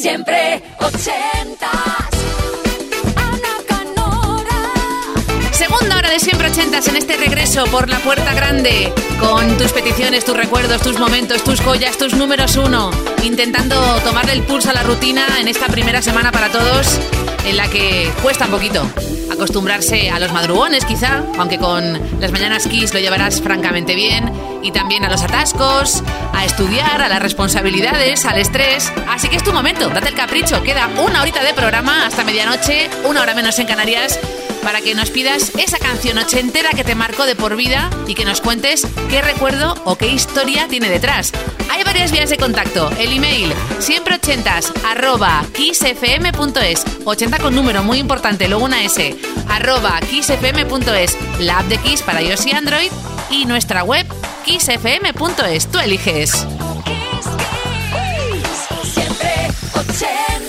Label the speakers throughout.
Speaker 1: Siempre ochentas. Ana Canora.
Speaker 2: Segunda hora de siempre ochentas en este regreso por la puerta grande. Con tus peticiones, tus recuerdos, tus momentos, tus joyas, tus números uno. Intentando tomarle el pulso a la rutina en esta primera semana para todos, en la que cuesta un poquito acostumbrarse a los madrugones quizá, aunque con las mañanas Kiss lo llevarás francamente bien, y también a los atascos, a estudiar, a las responsabilidades, al estrés. Así que es tu momento, date el capricho, queda una horita de programa hasta medianoche, una hora menos en Canarias para que nos pidas esa canción ochentera que te marcó de por vida y que nos cuentes qué recuerdo o qué historia tiene detrás. Hay varias vías de contacto. El email siempre ochentas arroba kissfm.es 80 con número muy importante, luego una S arroba kissfm.es la app de Kiss para iOS y Android y nuestra web kissfm.es. Tú eliges.
Speaker 1: Siempre 80.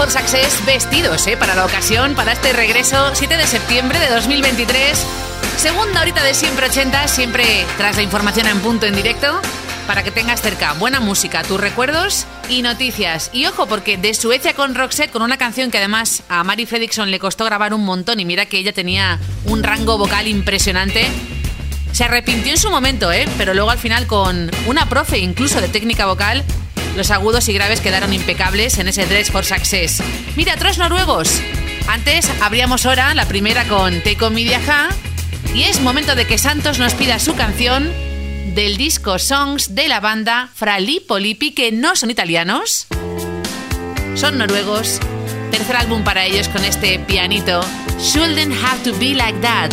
Speaker 2: Dress for Success vestidos, ¿eh? Para la ocasión, para este regreso, 7 de septiembre de 2023. Segunda horita de siempre 80, siempre tras la información en punto en directo.
Speaker 3: para que tengas cerca buena música, tus recuerdos y noticias. Y ojo, porque de Suecia con Roxette, con una canción que además a Mari Fredriksson le costó grabar un montón y mira que ella tenía un rango vocal impresionante. Se arrepintió en su momento, ¿eh? pero luego al final con una profe incluso de técnica vocal, los agudos y graves quedaron impecables en ese Dress for Success. Mira, otros noruegos. Antes abríamos hora, la primera con On Media y es momento de que Santos nos pida su canción del disco Songs de la banda Frali Polipi, que no son italianos, son noruegos. Tercer álbum para ellos con este pianito, Shouldn't Have to Be Like That.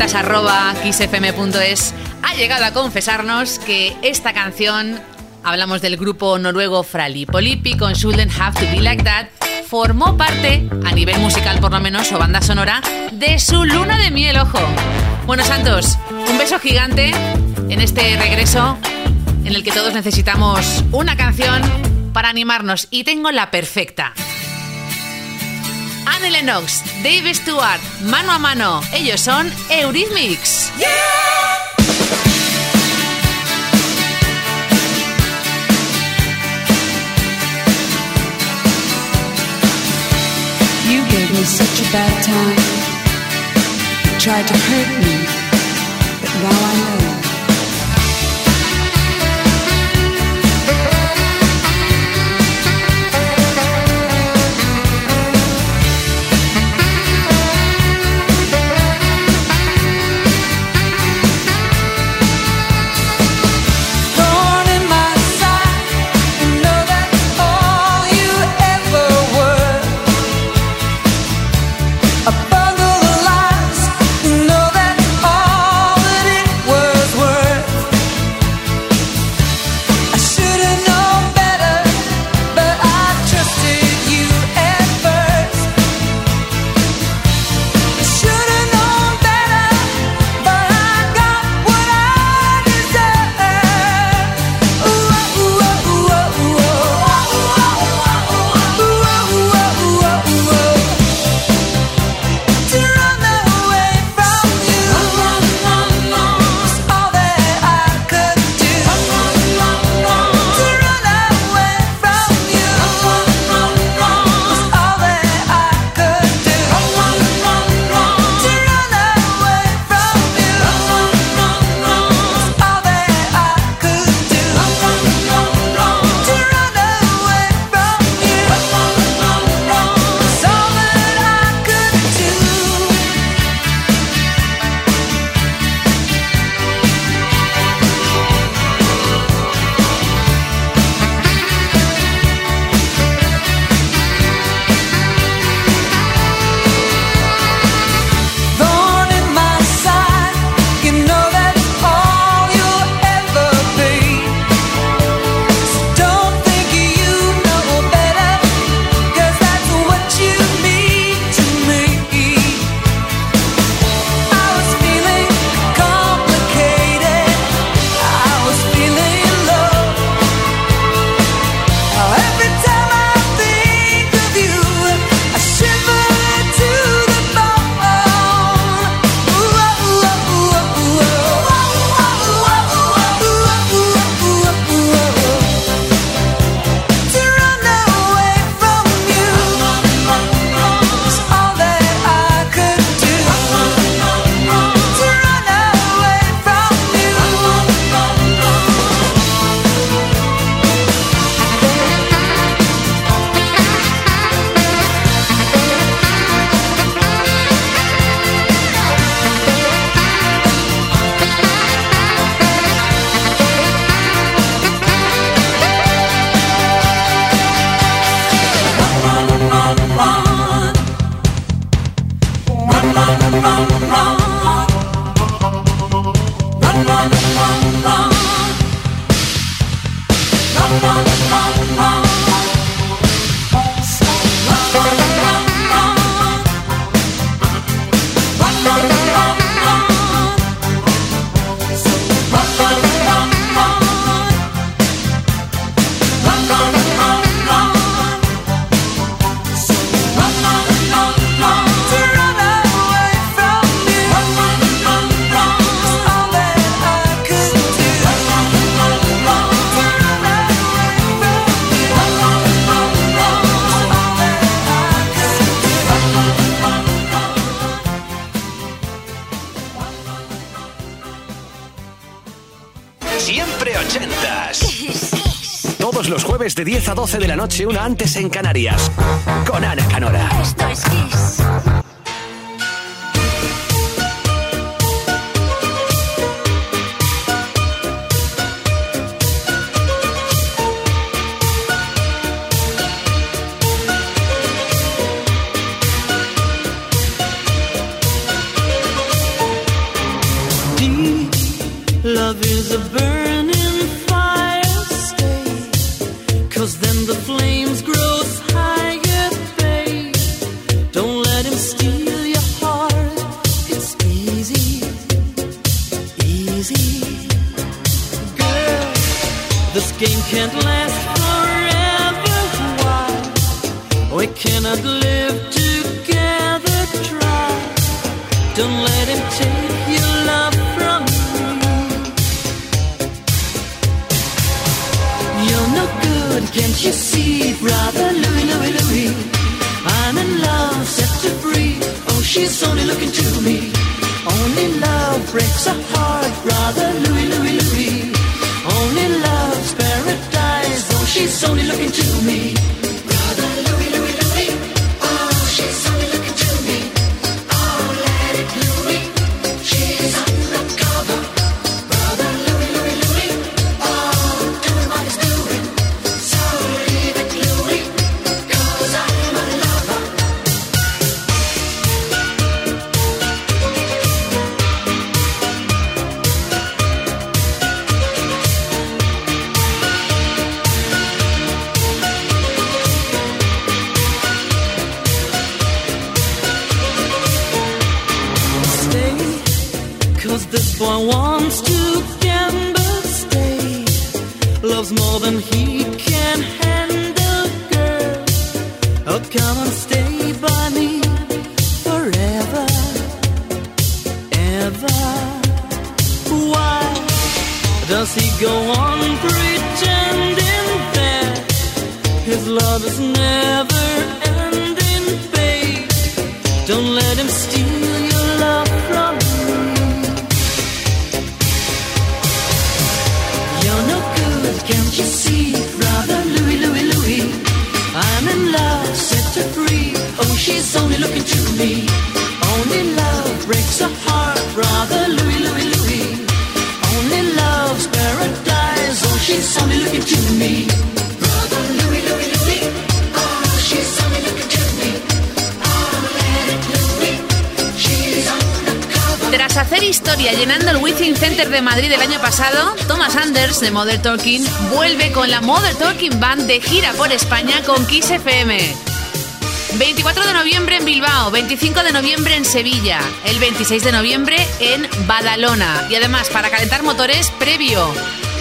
Speaker 3: Arroba xfm.es ha llegado a confesarnos que esta canción, hablamos del grupo noruego Frali Polipi con Shouldn't Have to Be Like That, formó parte, a nivel musical por lo menos, o banda sonora, de su luna de miel, ojo. Bueno, Santos, un beso gigante en este regreso en el que todos necesitamos una canción para animarnos y tengo la perfecta. Anne Lennox, Dave Stewart, mano a mano. Ellos son Eurythmics. Yeah.
Speaker 4: You gave me such a bad time. You tried to hurt me, but now I know.
Speaker 5: de 10 a 12 de la noche, una antes en Canarias, con Ana Canora.
Speaker 1: Esto es Kiss.
Speaker 6: Love is a burn come and stay
Speaker 2: historia llenando el Within Center de Madrid el año pasado, Thomas Anders de Mother Talking vuelve con la Mother Talking Band de gira por España con Kiss FM. 24 de noviembre en Bilbao, 25 de noviembre en Sevilla, el 26 de noviembre en Badalona. Y además, para calentar motores, previo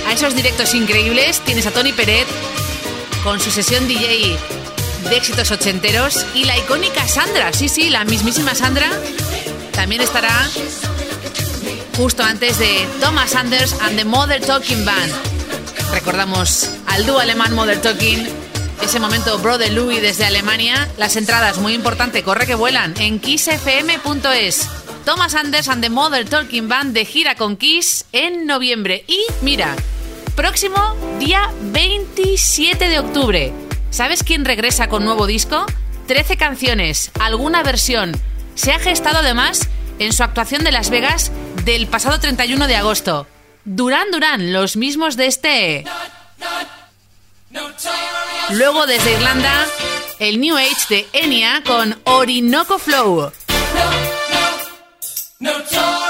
Speaker 2: a esos directos increíbles, tienes a Tony Peret con su sesión DJ de éxitos ochenteros y la icónica Sandra, sí, sí, la mismísima Sandra, también estará justo antes de Thomas Anders and the Mother Talking Band. Recordamos al dúo alemán Mother Talking, ese momento Brother Louis desde Alemania. Las entradas, muy importante, corre que vuelan en kissfm.es. Thomas Anders and the Mother Talking Band de gira con Kiss en noviembre. Y mira, próximo día 27 de octubre. ¿Sabes quién regresa con nuevo disco? 13 canciones, alguna versión. Se ha gestado además en su actuación de Las Vegas del pasado 31 de agosto. Durán Durán, los mismos de este. Luego desde Irlanda, el New Age de Enya con Orinoco Flow.
Speaker 7: Notorious.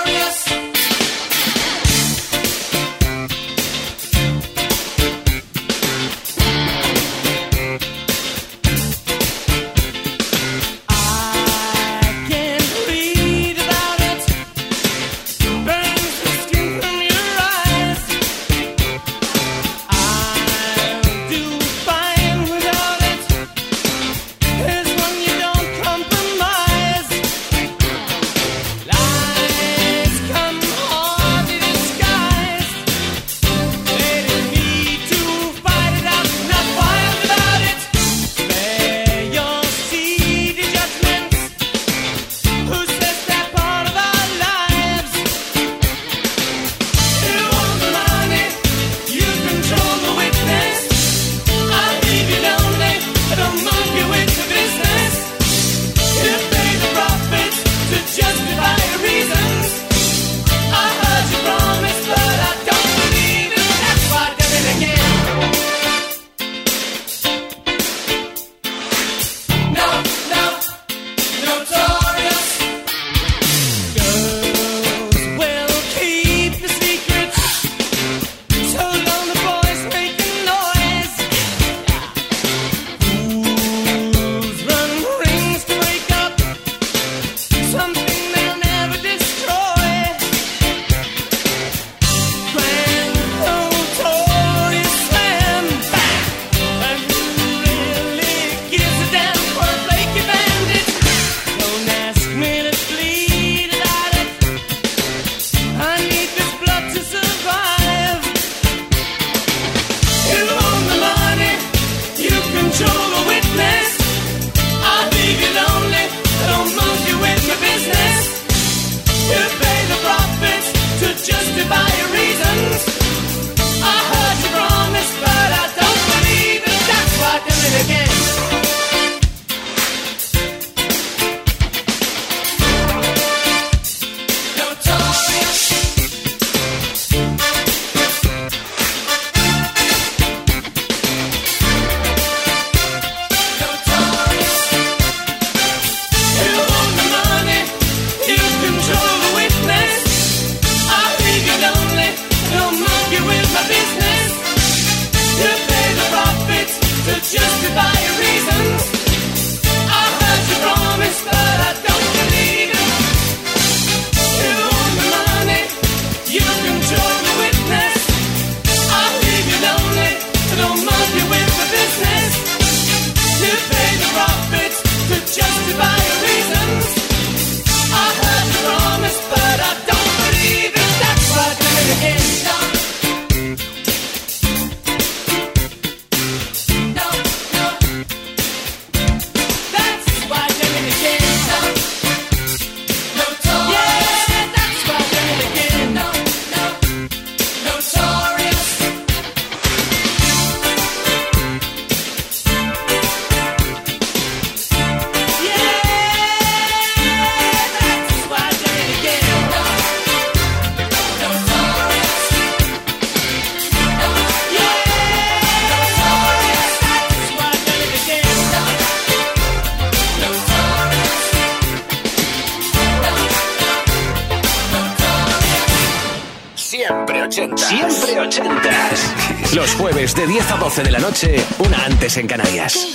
Speaker 6: en Canarias.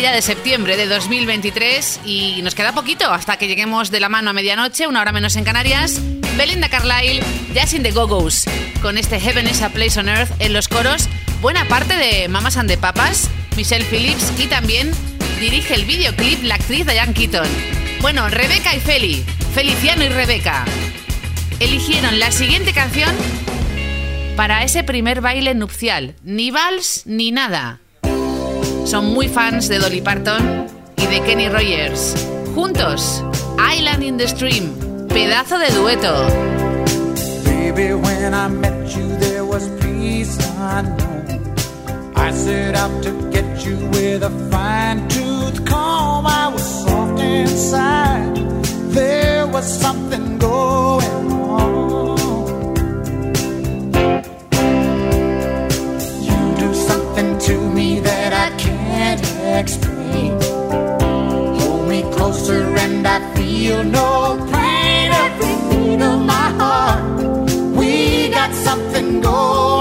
Speaker 2: ya de septiembre de 2023 y nos queda poquito hasta que lleguemos de la mano a medianoche, una hora menos en Canarias. Belinda Carlisle, Jazz in the Go-Go's, con este Heaven is a Place on Earth en los coros, buena parte de Mamas and the Papas, Michelle Phillips y también dirige el videoclip la actriz Diane Keaton. Bueno, Rebeca y Feli, Feliciano y Rebeca, eligieron la siguiente canción para ese primer baile nupcial, ni vals ni nada son muy fans de Dolly Parton y de Kenny Rogers. Juntos, Island in the Stream, pedazo de dueto.
Speaker 8: Baby, when I met you, there was peace unknown. I set out to get you with a fine tooth comb. I was soft inside. There was something going on. to me that next pain. Hold me closer and I feel no pain. Every beat of my heart, we got something going.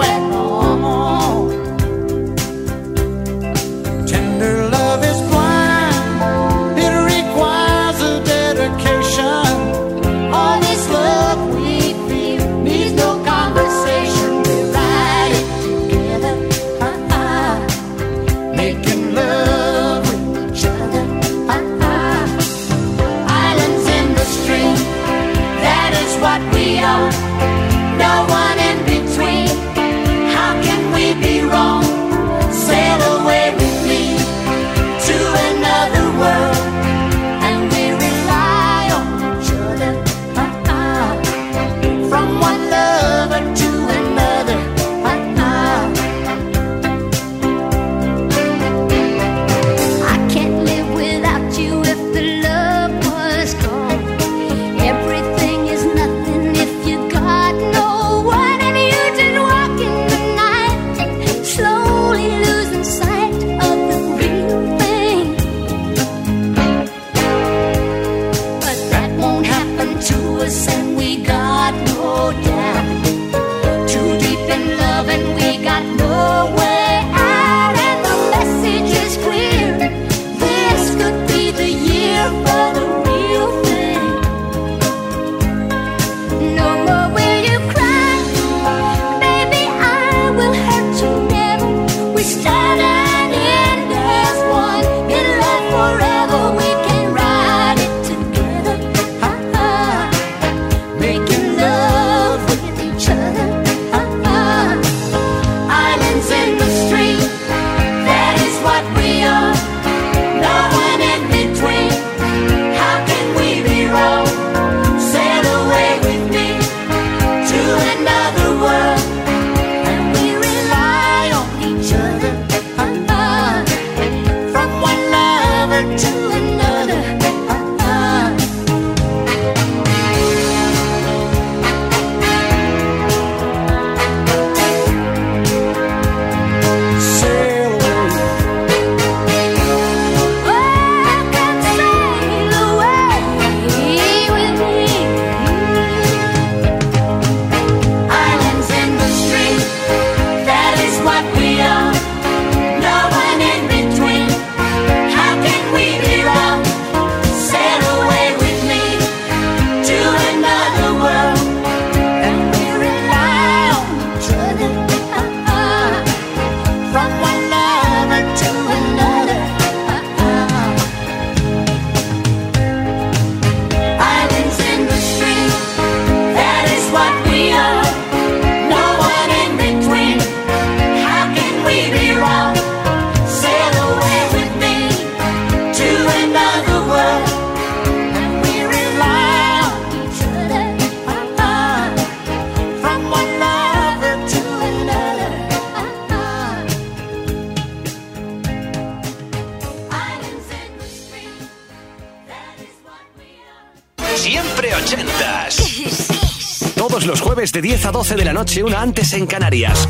Speaker 6: 12 de la noche, una antes en Canarias,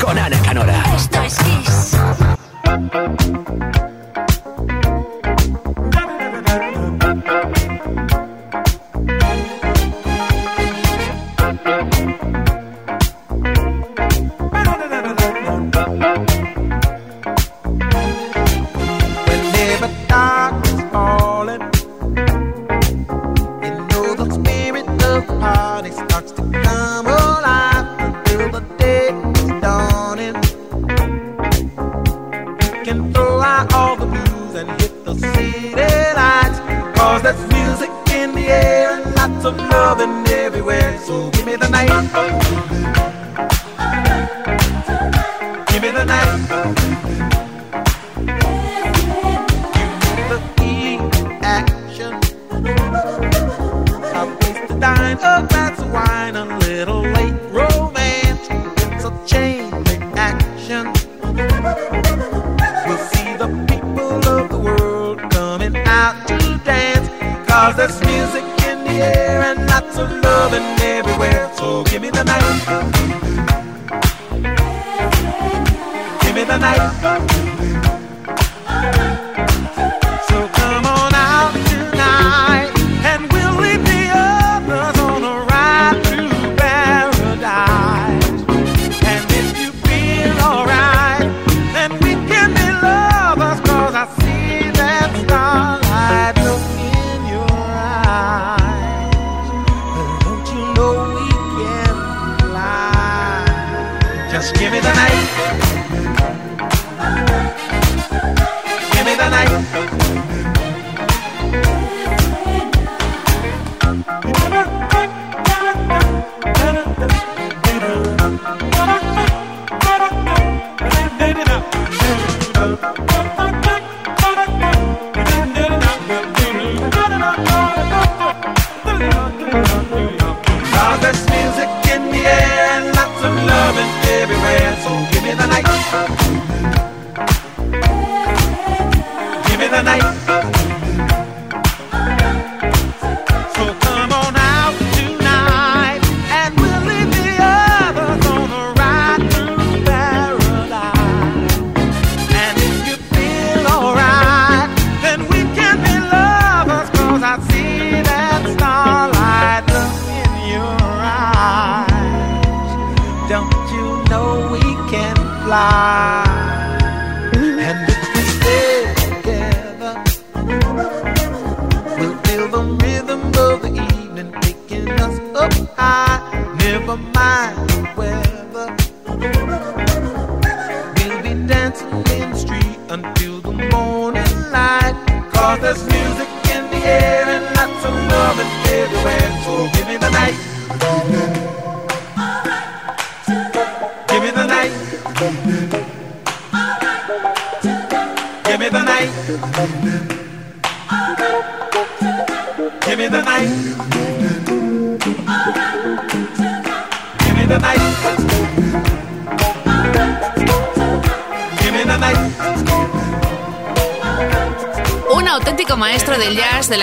Speaker 6: con Ana Canora.
Speaker 9: rooms and hit the city lights. Cause there's music in the air and lots of love in
Speaker 7: it.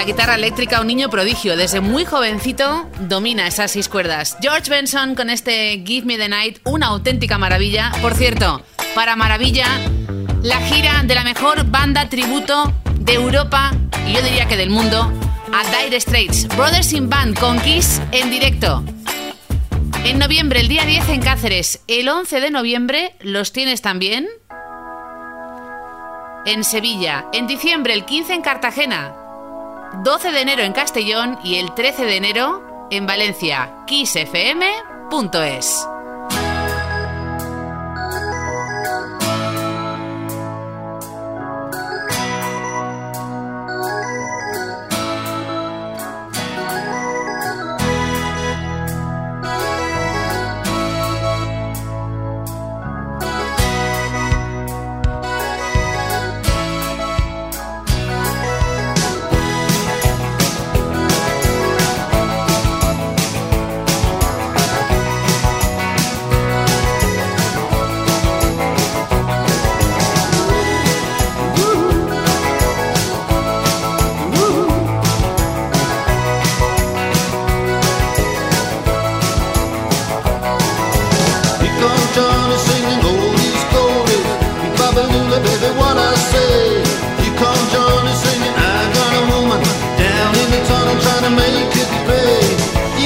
Speaker 7: guitarra eléctrica, un niño prodigio. Desde muy jovencito domina esas seis cuerdas. George Benson con este Give Me the Night, una auténtica maravilla. Por cierto, para maravilla, la gira de la mejor banda tributo de Europa y yo diría que del mundo a Dire Straits. Brothers in Band con Kiss en directo. En noviembre, el día 10 en Cáceres. El 11 de noviembre los tienes también en Sevilla. En diciembre, el 15 en Cartagena. 12 de enero en Castellón y el 13 de enero en Valencia, kissfm.es.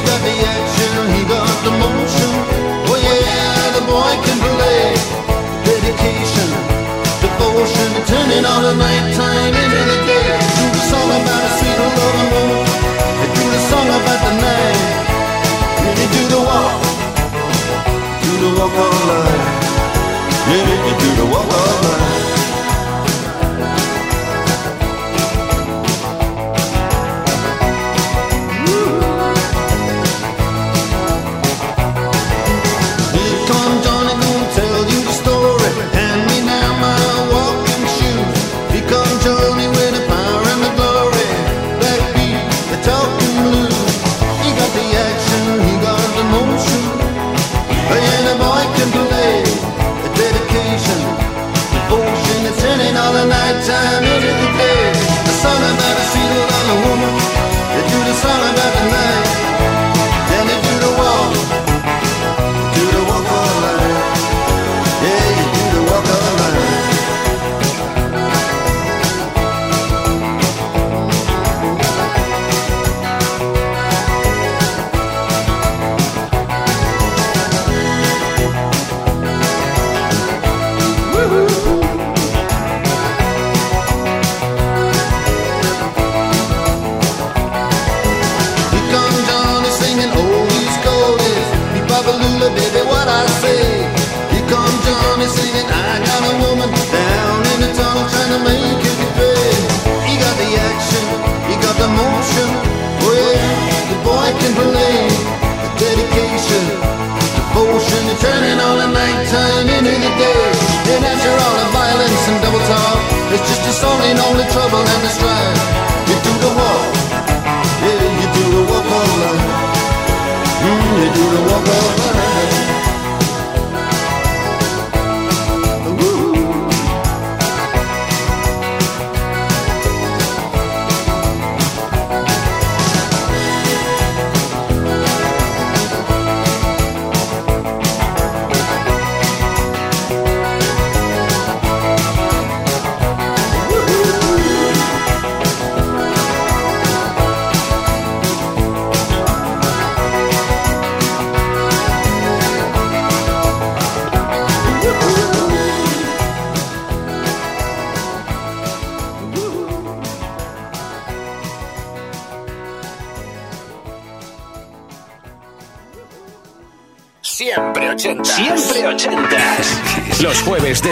Speaker 10: got the action, he got the motion. Oh yeah, the boy can play. Dedication, devotion, turning on a nighttime. Mm, you do the walk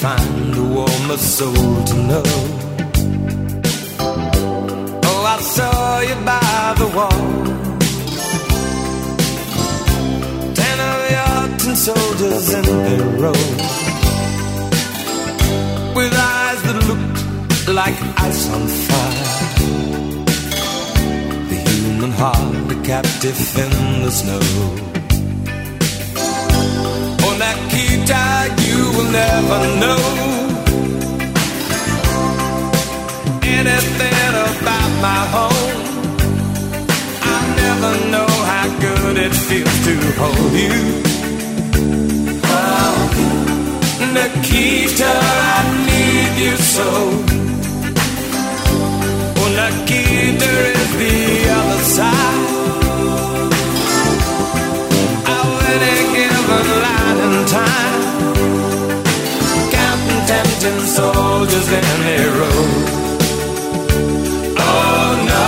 Speaker 3: Find a warmer soul to know. Oh, I saw you by the wall. Ten of your tin soldiers in their row With eyes that looked like ice on fire The human heart a captive in the snow Oh Nikita, you will never know Anything about my home I never know how good it feels to hold you. Oh, Nikita, I need you so. Oh, Nikita is the other side. Of any given light and time. Counting soldiers in their row. Oh no,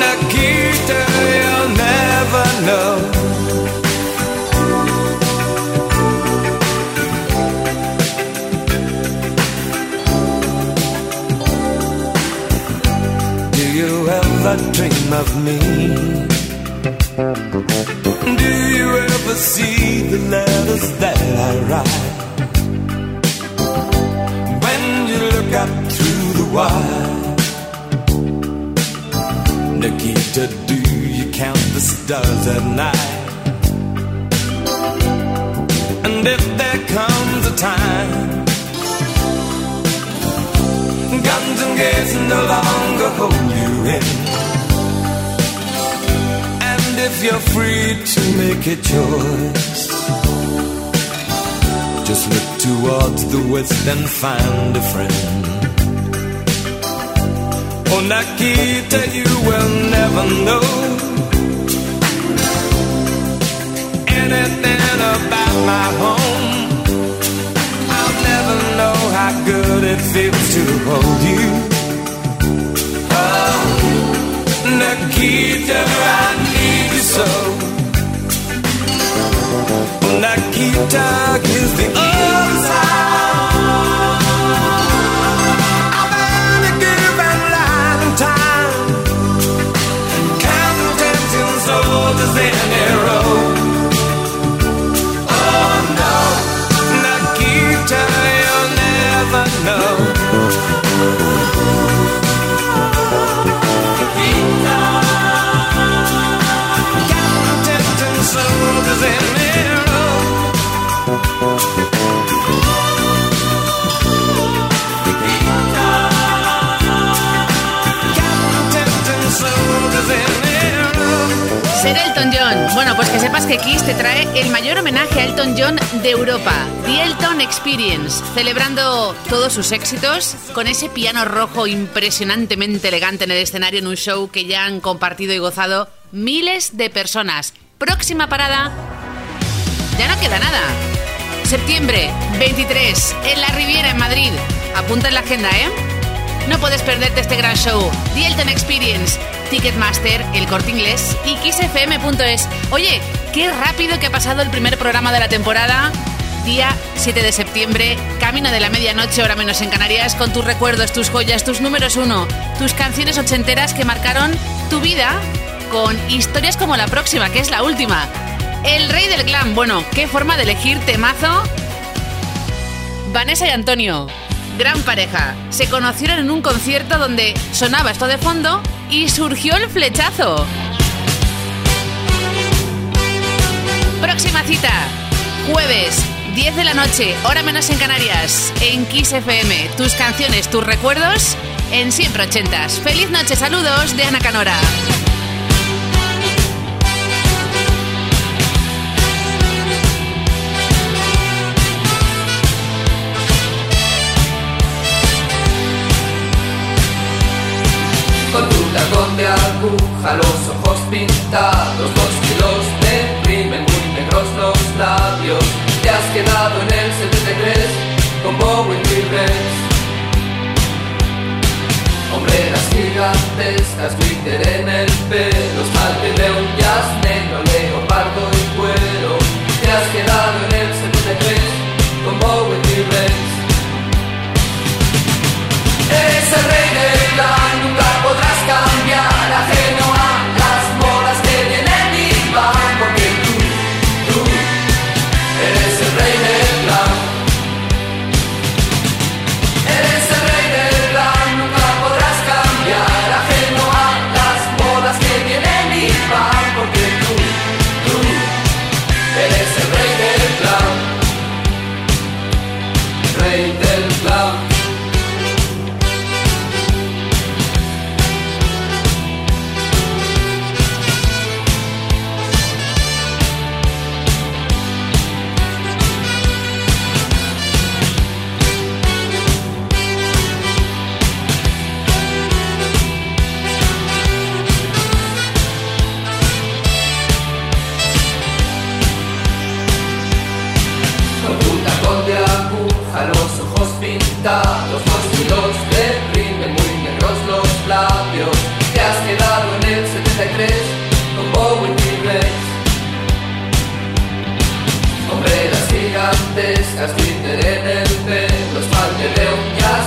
Speaker 3: Nikita, you'll never know. Do you ever dream of me? Do you ever see the letters that I write? Up through the wire Nikita, do you count the stars at night? And if there comes a time Guns and gates no longer hold you in And if you're free to make a choice Just look towards the west and find a friend Oh, Nikita, you will never know anything about my home. I'll never know how good it feels to hold you. Oh, Nikita, I need you so. Nikita is the other side.
Speaker 2: Bueno, pues que sepas que Kiss te trae el mayor homenaje a Elton John de Europa, The Elton Experience, celebrando todos sus éxitos con ese piano rojo impresionantemente elegante en el escenario en un show que ya han compartido y gozado miles de personas. Próxima parada, ya no queda nada. Septiembre 23 en la Riviera en Madrid. Apunta en la agenda, ¿eh? No puedes perderte este gran show. The Elton Experience, Ticketmaster, El Corte Inglés y kissfm.es. Oye, qué rápido que ha pasado el primer programa de la temporada. Día 7 de septiembre, camino de la medianoche, hora menos en Canarias, con tus recuerdos, tus joyas, tus números uno, tus canciones ochenteras que marcaron tu vida con historias como la próxima, que es la última. El rey del glam. Bueno, qué forma de elegir temazo. Vanessa y Antonio, gran pareja. Se conocieron en un concierto donde sonaba esto de fondo y surgió el flechazo. Próxima cita, jueves, 10 de la noche, hora menos en Canarias, en Kiss FM. Tus canciones, tus recuerdos, en siempre ochentas. Feliz noche, saludos de Ana Canora.
Speaker 11: Con tu tacón de aguja, los ojos pintados, dos kilos de crimen, muy negros los labios. Te has quedado en el 73 con Bowen Rex. Hombreras gigantescas, glitter en el pelo, salte de un jazz negro, leopardo y cuero. Te has quedado en el 73 con Bowen Rex. Eres el rey del plan, Hombreras gigantescas, glitter en el pelo, esmalte de un jazz